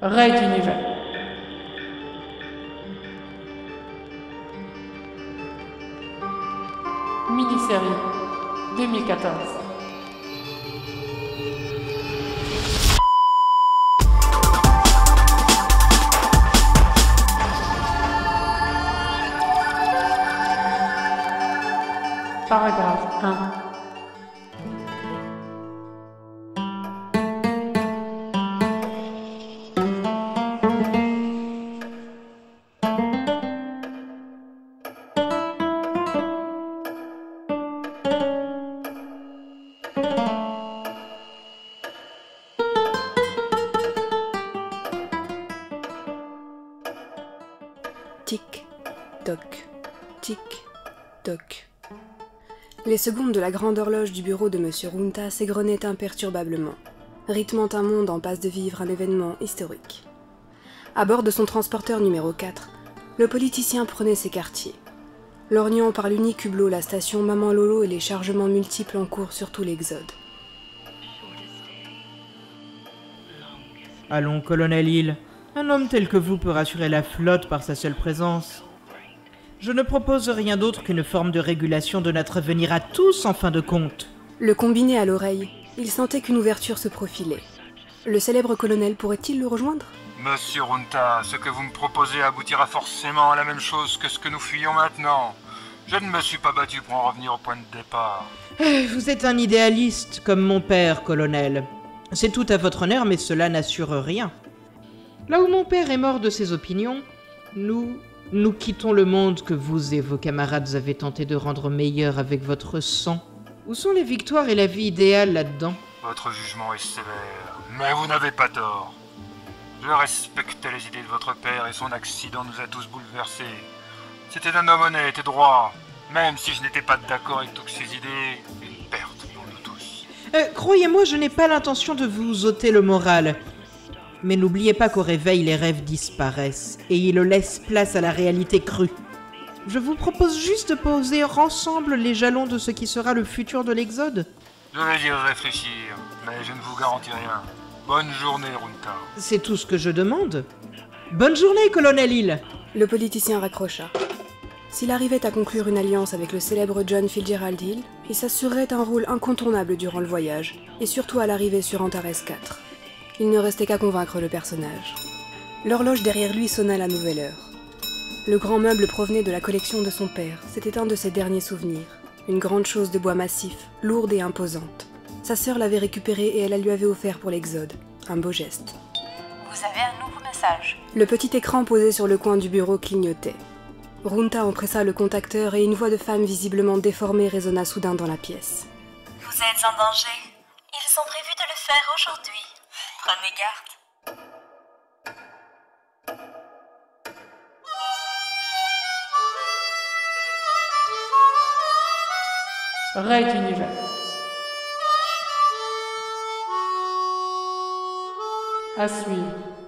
Ray d'univers. Mini-série 2014. Paragraphe 1. Tic, toc, tic, toc. Les secondes de la grande horloge du bureau de M. Runta s'égrenaient imperturbablement, rythmant un monde en passe de vivre un événement historique. À bord de son transporteur numéro 4, le politicien prenait ses quartiers, lorgnant par l'unique hublot la station Maman Lolo et les chargements multiples en cours sur tout l'Exode. Allons, colonel Hill, un homme tel que vous peut rassurer la flotte par sa seule présence. Je ne propose rien d'autre qu'une forme de régulation de notre avenir à tous en fin de compte. Le combiné à l'oreille, il sentait qu'une ouverture se profilait. Le célèbre colonel pourrait-il le rejoindre? Monsieur Runta, ce que vous me proposez aboutira forcément à la même chose que ce que nous fuyons maintenant. Je ne me suis pas battu pour en revenir au point de départ. Euh, Vous êtes un idéaliste comme mon père, colonel. C'est tout à votre honneur, mais cela n'assure rien. Là où mon père est mort de ses opinions, nous, nous quittons le monde que vous et vos camarades avez tenté de rendre meilleur avec votre sang. Où sont les victoires et la vie idéale là-dedans? Votre jugement est sévère, mais vous n'avez pas tort. Je respectais les idées de votre père et son accident nous a tous bouleversés. C'était un homme honnête et droit. Même si je n'étais pas d'accord avec toutes ses idées, une perte pour nous tous. Euh, Croyez-moi, je n'ai pas l'intention de vous ôter le moral. Mais n'oubliez pas qu'au réveil, les rêves disparaissent et ils laissent place à la réalité crue. Je vous propose juste de poser ensemble les jalons de ce qui sera le futur de l'Exode. Je vais y réfléchir, mais je ne vous garantis rien. Bonne journée, Runta. C'est tout ce que je demande. Bonne journée, colonel Hill Le politicien raccrocha. S'il arrivait à conclure une alliance avec le célèbre John Fitzgerald Hill, il s'assurerait un rôle incontournable durant le voyage, et surtout à l'arrivée sur Antares 4. Il ne restait qu'à convaincre le personnage. L'horloge derrière lui sonna la nouvelle heure. Le grand meuble provenait de la collection de son père, c'était un de ses derniers souvenirs. Une grande chose de bois massif, lourde et imposante. Sa sœur l'avait récupérée et elle la lui avait offert pour l'Exode. Un beau geste. Vous avez un nouveau message. Le petit écran posé sur le coin du bureau clignotait. Runta empressa le contacteur et une voix de femme visiblement déformée résonna soudain dans la pièce. Vous êtes en danger. Ils ont prévu de le faire aujourd'hui. Prenez garde. Ray d'univers. À suivre.